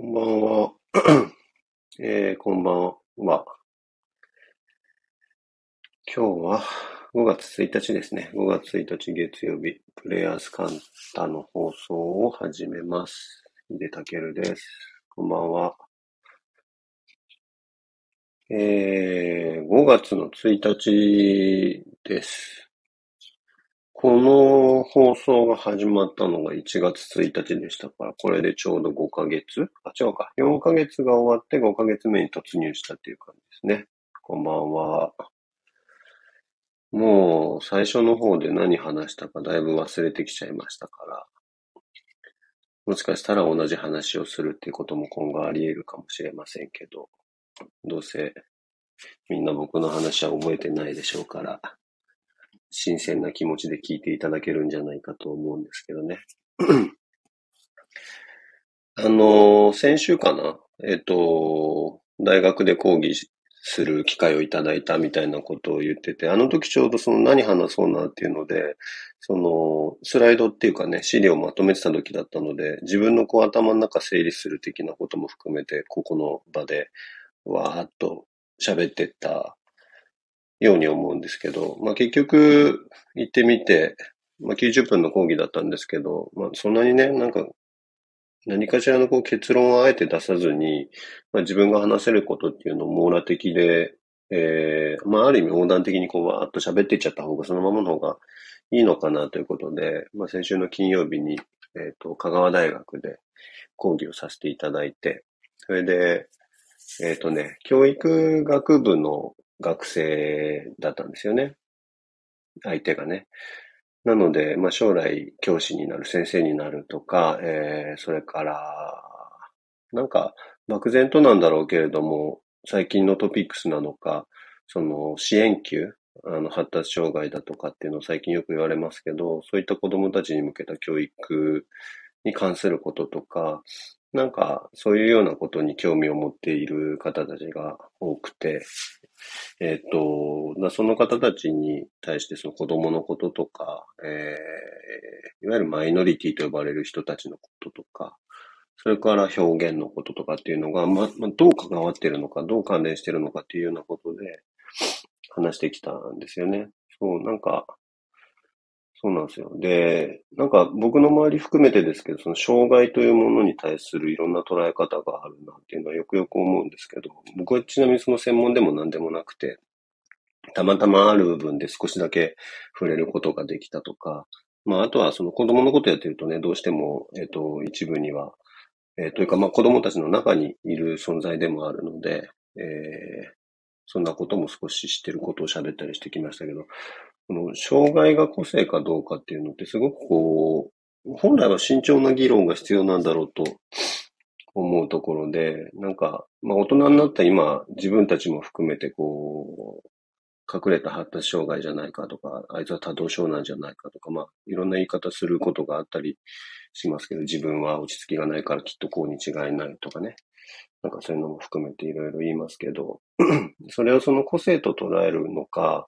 こんばんは。えー、こんばんは。今日は5月1日ですね。5月1日月曜日、プレイヤースカンタの放送を始めます。井出るです。こんばんは。えー、5月の1日です。この放送が始まったのが1月1日でしたから、これでちょうど5ヶ月？あ、違うか。4ヶ月が終わって5ヶ月目に突入したっていう感じですね。こんばんは。もう最初の方で何話したかだいぶ忘れてきちゃいましたから、もしかしたら同じ話をするっていうことも今後あり得るかもしれませんけど、どうせみんな僕の話は覚えてないでしょうから、新鮮な気持ちで聞いていただけるんじゃないかと思うんですけどね。あの、先週かな？えっ、と、大学で講義する機会をいただいたみたいなことを言ってて、あの時ちょうどその何話そうなっていうので、そのスライドっていうかね、資料をまとめてた時だったので、自分のこう頭の中整理する的なことも含めて、ここの場でわーっと喋ってったように思うんですけど、まあ結局行ってみて、まあ90分の講義だったんですけど、まあそんなにね、なんか何かしらのこう結論をあえて出さずに、まあ自分が話せることっていうのを網羅的で、えー、まあある意味横断的にこうわーっと喋っていっちゃった方がそのままの方がいいのかなということで、まあ先週の金曜日に、えっ、ー、と、香川大学で講義をさせていただいて、それで、えっ、ー、とね、教育学部の学生だったんですよね。相手がね。なので、まあ、将来教師になる、先生になるとか、えー、それから、なんか、漠然となんだろうけれども、最近のトピックスなのか、その支援級、あの発達障害だとかっていうのを最近よく言われますけど、そういった子供たちに向けた教育に関することとか、なんかそういうようなことに興味を持っている方たちが多くて、えっ、ー、と、その方たちに対してその子供のこととか、えー、いわゆるマイノリティと呼ばれる人たちのこととか、それから表現のこととかっていうのが、ま、まどう関わってるのか、どう関連してるのかっていうようなことで話してきたんですよね。そう、なんか、そうなんですよ。で、なんか僕の周り含めてですけど、その障害というものに対するいろんな捉え方があるなっていうのはよくよく思うんですけど、僕はちなみにその専門でも何でもなくて、たまたまある部分で少しだけ触れることができたとか、まああとはその子供のことやってるとね、どうしても、えっ、ー、と、一部には、えー、というかまあ子供たちの中にいる存在でもあるので、えー、そんなことも少し知ってることを喋ったりしてきましたけど、この障害が個性かどうかっていうのってすごくこう、本来は慎重な議論が必要なんだろうと思うところで、なんか、まあ大人になった今、自分たちも含めてこう、隠れた発達障害じゃないかとか、あいつは多動症なんじゃないかとか、まあいろんな言い方することがあったりしますけど、自分は落ち着きがないからきっとこうに違いないとかね。なんかそういうのも含めていろいろ言いますけど、それをその個性と捉えるのか、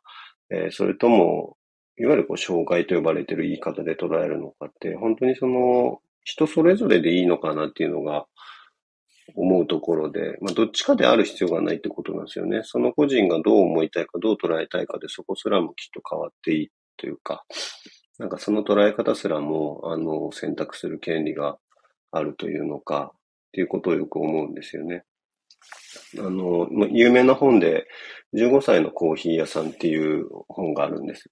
えー、それとも、いわゆるこう障害と呼ばれている言い方で捉えるのかって、本当にその人それぞれでいいのかなっていうのが思うところで、まあ、どっちかである必要がないってことなんですよね。その個人がどう思いたいか、どう捉えたいかで、そこすらもきっと変わっていいというか、なんかその捉え方すらも、あの、選択する権利があるというのか、っていうことをよく思うんですよね。あの、有名な本で、15歳のコーヒー屋さんっていう本があるんです。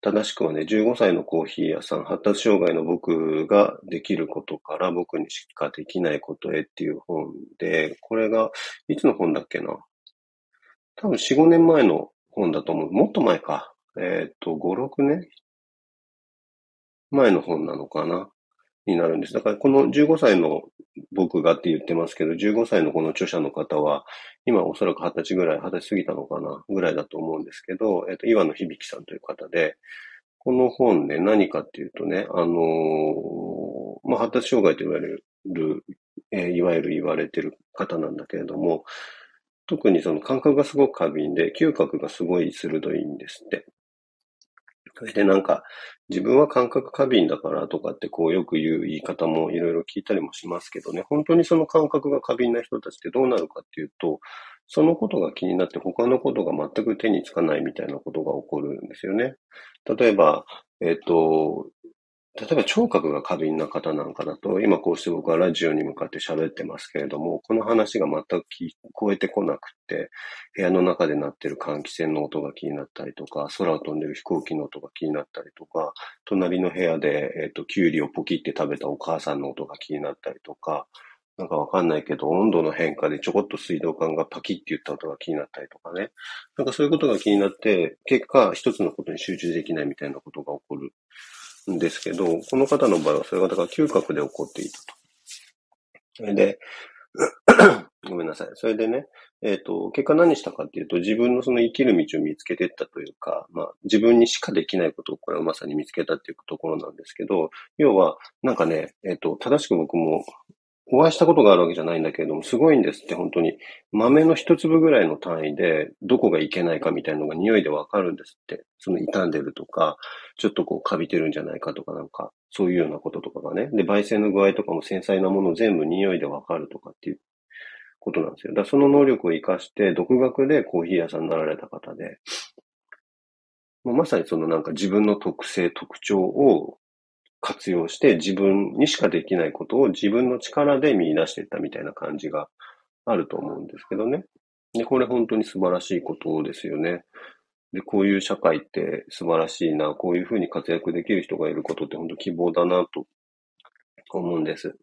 正しくはね、15歳のコーヒー屋さん、発達障害の僕ができることから僕にしかできないことへっていう本で、これが、いつの本だっけな？多分4、5年前の本だと思う。もっと前か。えっ、ー、と、5、6年？前の本なのかな？になるんです。だからこの15歳の僕がって言ってますけど、15歳のこの著者の方は、今おそらく20歳ぐらい、20歳過ぎたのかなぐらいだと思うんですけど、えっ、と、岩野響さんという方で、この本ね、何かっていうとね、あのー、まあ、発達障害と言われる、えー、いわゆる言われてる方なんだけれども、特にその感覚がすごく過敏で、嗅覚がすごい鋭いんですって。それでなんか、自分は感覚過敏だからとかってこうよく言う言い方もいろいろ聞いたりもしますけどね、本当にその感覚が過敏な人たちってどうなるかっていうと、そのことが気になって他のことが全く手につかないみたいなことが起こるんですよね。例えば、えっ、と、例えば聴覚が過敏な方なんかだと、今こうして僕はラジオに向かって喋ってますけれども、この話が全く聞こえてこなくて、部屋の中で鳴ってる換気扇の音が気になったりとか、空を飛んでる飛行機の音が気になったりとか、隣の部屋で、えっ、と、キュウリをポキって食べたお母さんの音が気になったりとか、なんかわかんないけど、温度の変化でちょこっと水道管がパキって言った音が気になったりとかね。なんかそういうことが気になって、結果一つのことに集中できないみたいなことが起こるんですけど、この方の場合はそれがだから嗅覚で起こっていたと。それで、ごめんなさい。それでね、えっ、ー、と、結果何したかっていうと、自分のその生きる道を見つけていったというか、まあ、自分にしかできないことをこれはまさに見つけたっていうところなんですけど、要は、なんかね、えっ、ー、と、正しく僕もお会いしたことがあるわけじゃないんだけれども、すごいんですって、本当に。豆の一粒ぐらいの単位で、どこがいけないかみたいなのが匂いでわかるんですって。その傷んでるとか、ちょっとこう、カビてるんじゃないかとかなんか、そういうようなこととかがね。で、焙煎の具合とかも繊細なもの全部匂いでわかるとかっていうことなんですよ。だからその能力を活かして、独学でコーヒー屋さんになられた方で、まさにそのなんか自分の特性、特徴を活用して自分にしかできないことを自分の力で見出していったみたいな感じがあると思うんですけどね。で、これ本当に素晴らしいことですよね。で、こういう社会って素晴らしいな、こういうふうに活躍できる人がいることって本当希望だなと思うんです。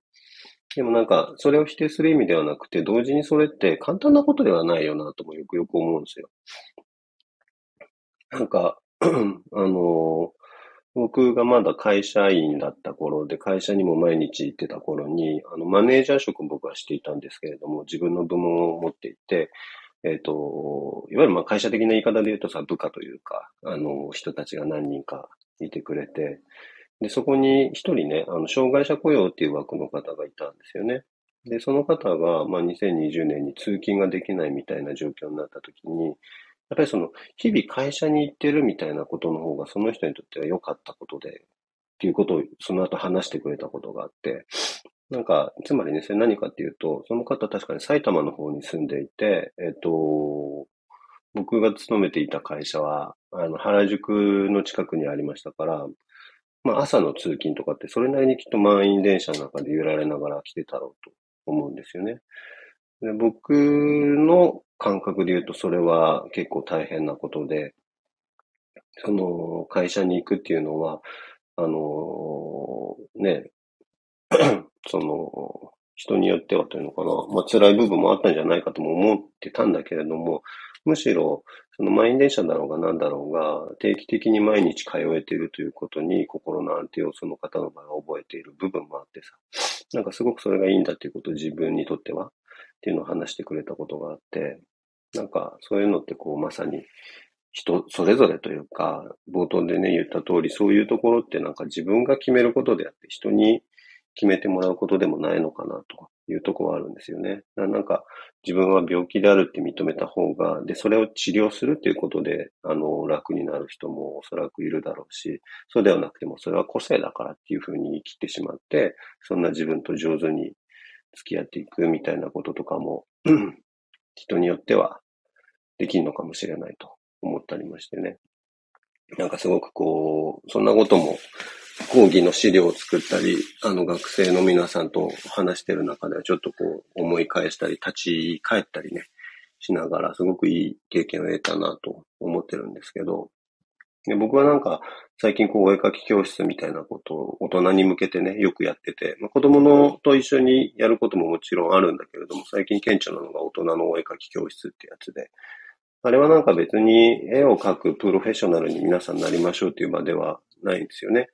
でもなんか、それを否定する意味ではなくて、同時にそれって簡単なことではないよなともよくよく思うんですよ。なんか、あの僕がまだ会社員だった頃で、会社にも毎日行ってた頃に、あの、マネージャー職僕はしていたんですけれども、自分の部門を持っていて、えっ、ー、と、いわゆるまあ会社的な言い方で言うとさ、部下というか、あの、人たちが何人かいてくれて、で、そこに一人ね、あの、障害者雇用っていう枠の方がいたんですよね。で、その方が、まあ、2020年に通勤ができないみたいな状況になった時に、やっぱりその、日々会社に行ってるみたいなことの方が、その人にとっては良かったことで、っていうことをその後話してくれたことがあって、なんか、つまりね、それ何かっていうと、その方確かに埼玉の方に住んでいて、えっと、僕が勤めていた会社は、あの、原宿の近くにありましたから、まあ朝の通勤とかってそれなりにきっと満員電車の中で揺られながら来てたろうと思うんですよね。で僕の感覚で言うとそれは結構大変なことで、その会社に行くっていうのは、あのね、その人によってはというのかな、まあ辛い部分もあったんじゃないかとも思ってたんだけれども、むしろ、その満員電車だろうが何だろうが、定期的に毎日通えているということに心の安定をその方の場合は覚えている部分もあってさ、なんかすごくそれがいいんだということを自分にとってはっていうのを話してくれたことがあって、なんか、そういうのってこう、まさに人それぞれというか、冒頭でね、言った通り、そういうところってなんか自分が決めることであって、人に決めてもらうことでもないのかなというところはあるんですよね。なんか、自分は病気であるって認めた方が、で、それを治療するっていうことで、あの、楽になる人もおそらくいるだろうし、そうではなくても、それは個性だからっていうふうに生きてしまって、そんな自分と上手に付き合っていくみたいなこととかも、人によってはできるのかもしれないと思ったりましてね。なんかすごくこう、そんなことも講義の資料を作ったり、あの学生の皆さんと話してる中ではちょっとこう思い返したり、立ち返ったりね、しながらすごくいい経験を得たなと思ってるんですけど、で僕はなんか最近こうお絵描き教室みたいなことを大人に向けてね、よくやってて、まあ、子供のと一緒にやることももちろんあるんだけれども、最近顕著なのが大人のお絵描き教室ってやつで、あれはなんか別に絵を描くプロフェッショナルに皆さんなりましょうっていう場ではないんですよね。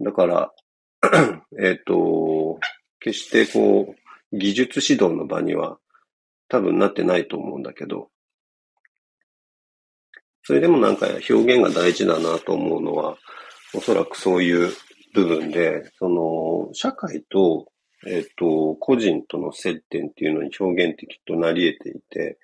だから、えっと、決してこう、技術指導の場には多分なってないと思うんだけど、それでもなんか表現が大事だなと思うのは、おそらくそういう部分で、その、社会と、えっ、と、個人との接点っていうのに表現ってきっとなり得ていて、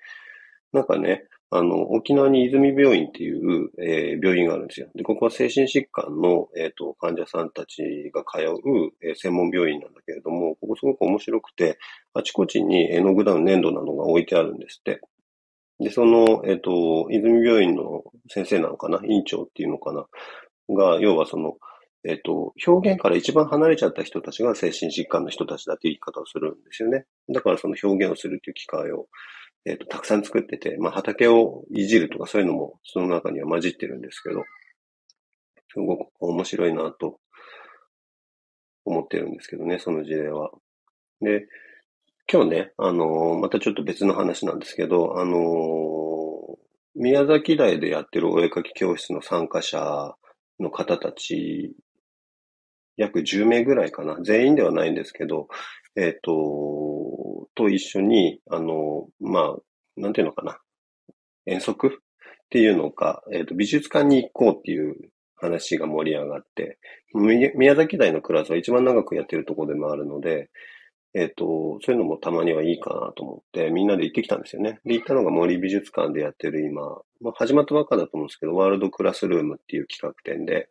なんかね、あの、沖縄に泉病院っていう、えー、病院があるんですよ。で、ここは精神疾患の、えっ、ー、と、患者さんたちが通う、えー、専門病院なんだけれども、ここすごく面白くて、あちこちに絵の具ダウン、粘土などが置いてあるんですって。で、その、えっ、と、泉病院の先生なのかな？院長っていうのかな？が、要はその、えっ、と、表現から一番離れちゃった人たちが精神疾患の人たちだっていう言い方をするんですよね。だからその表現をするっていう機会を、えっ、と、たくさん作ってて、まあ畑をいじるとかそういうのもその中には混じってるんですけど、すごく面白いなと思ってるんですけどね、その事例は。で、今日ね、あのー、またちょっと別の話なんですけど、あのー、宮崎大でやってるお絵かき教室の参加者の方たち約10名ぐらいかな。全員ではないんですけど、えっ、ー、と、と一緒に、あの、まあ、なんていうのかな。遠足？っていうのか、えっ、ー、と、美術館に行こうっていう話が盛り上がって、宮崎大のクラスは一番長くやってるとこでもあるので、えっ、ー、と、そういうのもたまにはいいかなと思って、みんなで行ってきたんですよね。で、行ったのが森美術館でやってる今、まあ、始まったばっかだと思うんですけど、ワールドクラスルームっていう企画展で、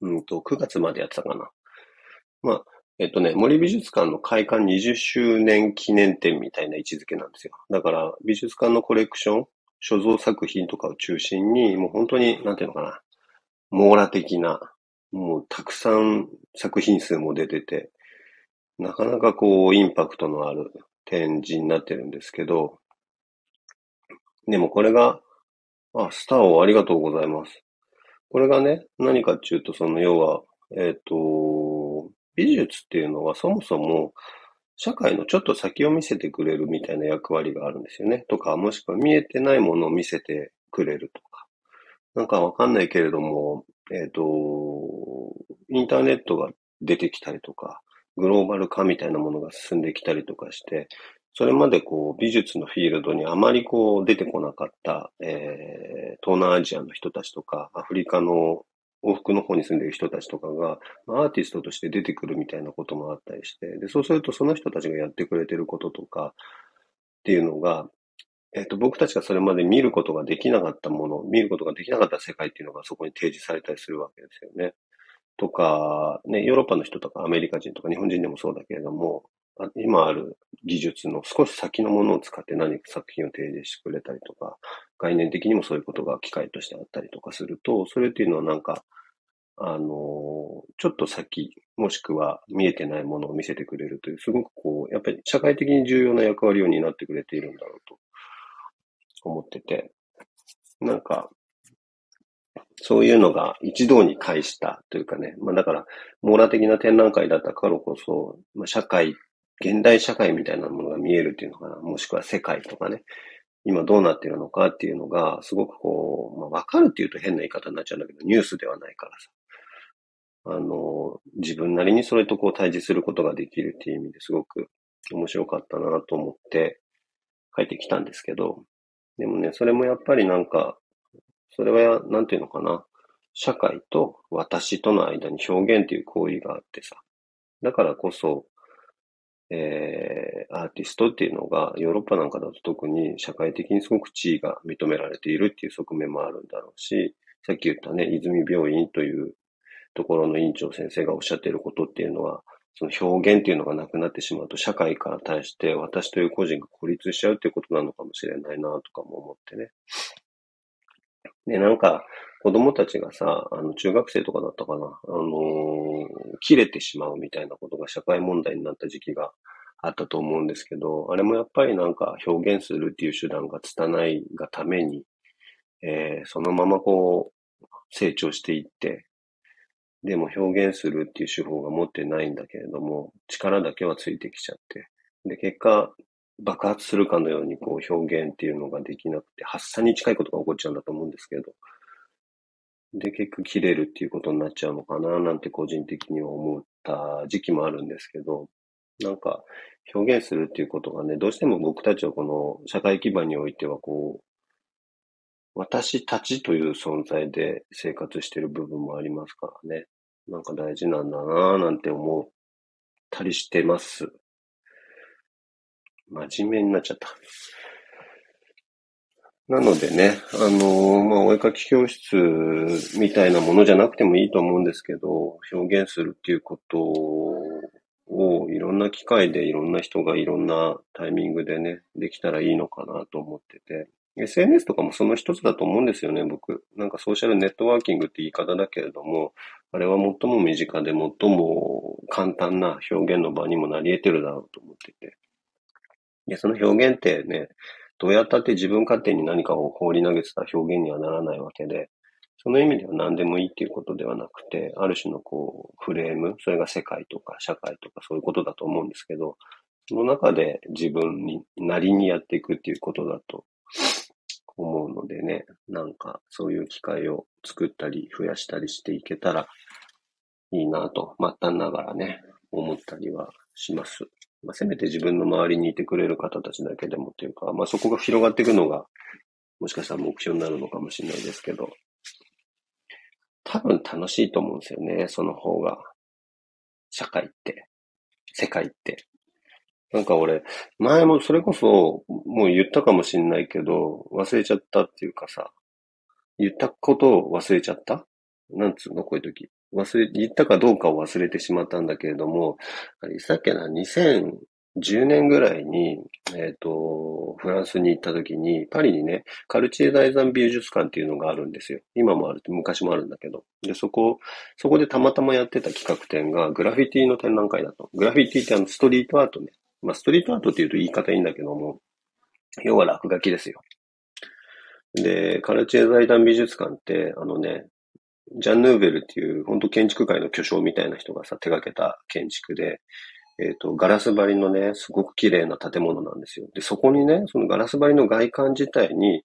うんと、9月までやってたかな。まあ、えっとね、森美術館の開館20周年記念展みたいな位置づけなんですよ。だから、美術館のコレクション、所蔵作品とかを中心に、もう本当に、なんていうのかな、網羅的な、もうたくさん作品数も出てて、なかなかこう、インパクトのある展示になってるんですけど、でもこれが、あ、スターをありがとうございます。これがね、何かっていうと、その要は、えっ、ー、と、美術っていうのはそもそも社会のちょっと先を見せてくれるみたいな役割があるんですよね。とか、もしくは見えてないものを見せてくれるとか。なんかわかんないけれども、えっ、ー、と、インターネットが出てきたりとか、グローバル化みたいなものが進んできたりとかして、それまでこう美術のフィールドにあまりこう出てこなかった、えー、東南アジアの人たちとか、アフリカの往復の方に住んでいる人たちとかが、アーティストとして出てくるみたいなこともあったりして、で、そうするとその人たちがやってくれてることとかっていうのが、えっ、と、僕たちがそれまで見ることができなかったもの、見ることができなかった世界っていうのがそこに提示されたりするわけですよね。とか、ね、ヨーロッパの人とかアメリカ人とか日本人でもそうだけれども、今ある技術の少し先のものを使って何か作品を提示してくれたりとか、概念的にもそういうことが機会としてあったりとかすると、それっていうのはなんか、あの、ちょっと先、もしくは見えてないものを見せてくれるという、すごくこう、やっぱり社会的に重要な役割を担ってくれているんだろうと思ってて、なんか、そういうのが一堂に会したというかね、まあだから、網羅的な展覧会だったからこそ、まあ、社会現代社会みたいなものが見えるっていうのかな。もしくは世界とかね。今どうなってるのかっていうのが、すごくこう、まあ、わかるっていうと変な言い方になっちゃうんだけど、ニュースではないからさ。あの、自分なりにそれとこう対峙することができるっていう意味ですごく面白かったなと思って書いてきたんですけど、でもね、それもやっぱりなんか、それは、なんていうのかな。社会と私との間に表現っていう行為があってさ。だからこそ、えー、アーティストっていうのが、ヨーロッパなんかだと特に社会的にすごく地位が認められているっていう側面もあるんだろうし、さっき言ったね、泉病院というところの院長先生がおっしゃっていることっていうのは、その表現っていうのがなくなってしまうと、社会から対して私という個人が孤立しちゃうっていうことなのかもしれないなとかも思ってね。で、なんか、子供たちがさ、あの、中学生とかだったかな、あのー、切れてしまうみたいなことが社会問題になった時期があったと思うんですけど、あれもやっぱりなんか表現するっていう手段が拙いがために、えー、そのままこう、成長していって、でも表現するっていう手法が持ってないんだけれども、力だけはついてきちゃって、で、結果、爆発するかのようにこう表現っていうのができなくて、発作に近いことが起こっちゃうんだと思うんですけど、で、結局切れるっていうことになっちゃうのかな、なんて個人的には思った時期もあるんですけど、なんか表現するっていうことがね、どうしても僕たちはこの社会基盤においてはこう、私たちという存在で生活してる部分もありますからね。なんか大事なんだなぁなんて思ったりしてます。真面目になっちゃった。なのでね、あの、まあ、お絵かき教室みたいなものじゃなくてもいいと思うんですけど、表現するっていうことをいろんな機会でいろんな人がいろんなタイミングでね、できたらいいのかなと思ってて、SNS とかもその一つだと思うんですよね、僕。なんかソーシャルネットワーキングって言い方だけれども、あれは最も身近で最も簡単な表現の場にもなり得てるだろうと思ってて。で、その表現ってね、どうやったって自分勝手に何かを放り投げてた表現にはならないわけで、その意味では何でもいいっていうことではなくて、ある種のこう、フレーム、それが世界とか社会とかそういうことだと思うんですけど、その中で自分になりにやっていくっていうことだと思うのでね、なんかそういう機会を作ったり増やしたりしていけたらいいなと、末端ながらね、思ったりはします。まあ、せめて自分の周りにいてくれる方たちだけでもというか、まあ、そこが広がっていくのが、もしかしたら目標になるのかもしれないですけど、多分楽しいと思うんですよね、その方が。社会って、世界って。なんか俺、前もそれこそ、もう言ったかもしんないけど、忘れちゃったっていうかさ、言ったことを忘れちゃった？なんつうのこういう時。忘れ、言ったかどうかを忘れてしまったんだけれども、さっきな、2010年ぐらいに、えっ、ー、と、フランスに行った時に、パリにね、カルチェ財産美術館っていうのがあるんですよ。今もある、昔もあるんだけど。で、そこ、そこでたまたまやってた企画展が、グラフィティの展覧会だと。グラフィティってあの、ストリートアートね。まあ、ストリートアートって言うと言い方いいんだけども、要は落書きですよ。で、カルチェ財団美術館って、あのね、ジャン・ヌーベルっていう、本当建築界の巨匠みたいな人がさ、手がけた建築で、えっ、ー、と、ガラス張りのね、すごく綺麗な建物なんですよ。で、そこにね、そのガラス張りの外観自体に、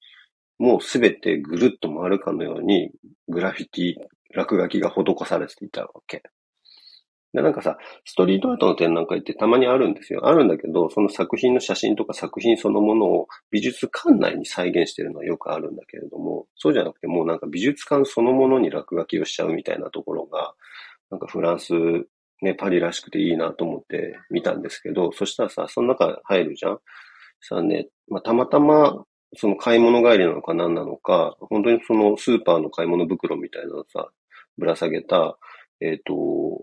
もうすべてぐるっと回るかのように、グラフィティ、落書きが施されていたわけ。で、なんかさ、ストリートアートの展覧会ってたまにあるんですよ。あるんだけど、その作品の写真とか作品そのものを美術館内に再現してるのはよくあるんだけれども、そうじゃなくてもうなんか美術館そのものに落書きをしちゃうみたいなところが、なんかフランス、ね、パリらしくていいなと思って見たんですけど、そしたらさ、その中入るじゃんさあね、まあ、たまたまその買い物帰りなのか何なのか、本当にそのスーパーの買い物袋みたいなのさ、ぶら下げた、えっ、ー、と、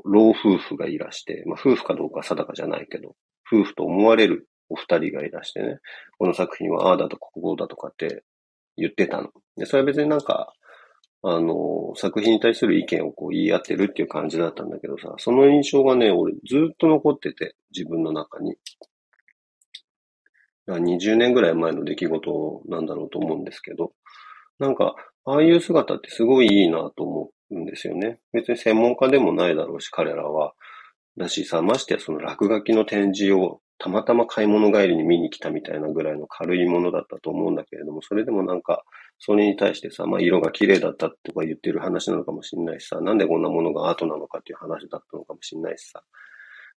老夫婦がいらして、まあ、夫婦かどうか定かじゃないけど、夫婦と思われるお二人がいらしてね、この作品はああだとかこうだとかって言ってたの。で、それは別になんか、あの、作品に対する意見をこう言い合ってるっていう感じだったんだけどさ、その印象がね、俺ずっと残ってて、自分の中に。20年ぐらい前の出来事なんだろうと思うんですけど、なんか、ああいう姿ってすごいいいなと思うんですよね。別に専門家でもないだろうし、彼らは。だしさ、ましてやその落書きの展示をたまたま買い物帰りに見に来たみたいなぐらいの軽いものだったと思うんだけれども、それでもなんか、それに対してさ、まあ色が綺麗だったとか言ってる話なのかもしれないしさ、なんでこんなものがアートなのかっていう話だったのかもしれないしさ、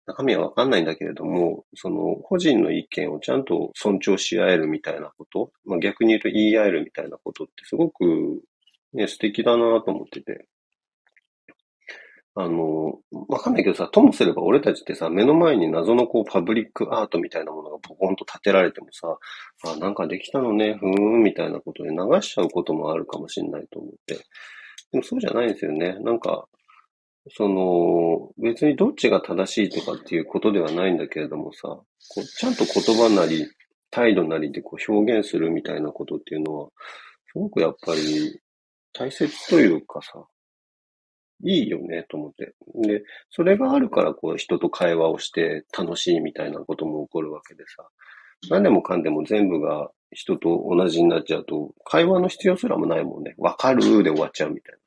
中身はわかんないんだけれども、その個人の意見をちゃんと尊重し合えるみたいなこと、まあ逆に言うと言い合えるみたいなことってすごくね、素敵だなと思ってて。あの、わかんないけどさ、ともすれば俺たちってさ、目の前に謎のこうパブリックアートみたいなものがポコンと立てられてもさ、あ、なんかできたのね、ふーん、みたいなことで流しちゃうこともあるかもしれないと思って。でもそうじゃないんですよね。なんか、その、別にどっちが正しいとかっていうことではないんだけれどもさ、こうちゃんと言葉なり、態度なりでこう表現するみたいなことっていうのは、すごくやっぱり大切というかさ、いいよね、と思って。で、それがあるから、こう、人と会話をして楽しいみたいなことも起こるわけでさ、何でもかんでも全部が人と同じになっちゃうと、会話の必要すらもないもんね。わかるで終わっちゃうみたいな。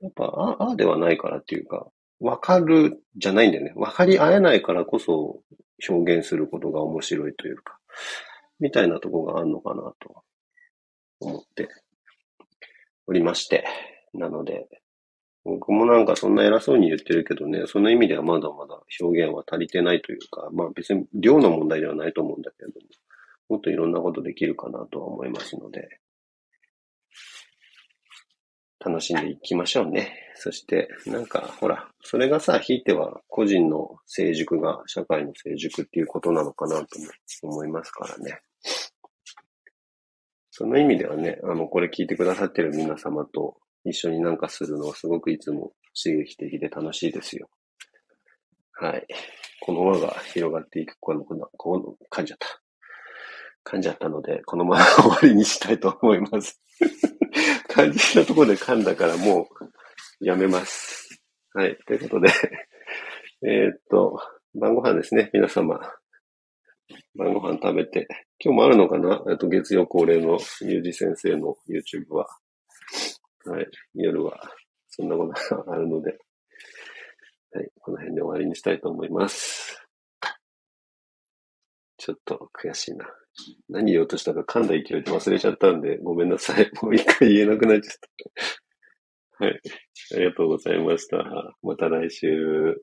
やっぱ、ああではないからっていうか、わかるじゃないんだよね。わかり合えないからこそ表現することが面白いというか、みたいなとこがあるのかなと思っておりまして。なので、僕もなんかそんな偉そうに言ってるけどね、その意味ではまだまだ表現は足りてないというか、まあ別に量の問題ではないと思うんだけれども、もっといろんなことできるかなとは思いますので、楽しんでいきましょうね。そして、なんか、ほら、それがさ、ひいては個人の成熟が社会の成熟っていうことなのかなとも思いますからね。その意味ではね、あの、これ聞いてくださってる皆様と一緒になんかするのはすごくいつも刺激的で楽しいですよ。はい。この輪が広がっていく、この、この、この、噛んじゃった。噛んじゃったので、このまま終わりにしたいと思います。感じたところで噛んだからもうやめます。はい。ということでえっと、晩ご飯ですね、皆様。晩ご飯食べて、今日もあるのかな？えっと、月曜恒例のゆうじ先生の YouTube は。はい。夜は、そんなことがあるので、はい。この辺で終わりにしたいと思います。ちょっと悔しいな。何言おうとしたか噛んだ勢いで忘れちゃったんで、ごめんなさい。もう一回言えなくなっちゃった。はい。ありがとうございました。また来週。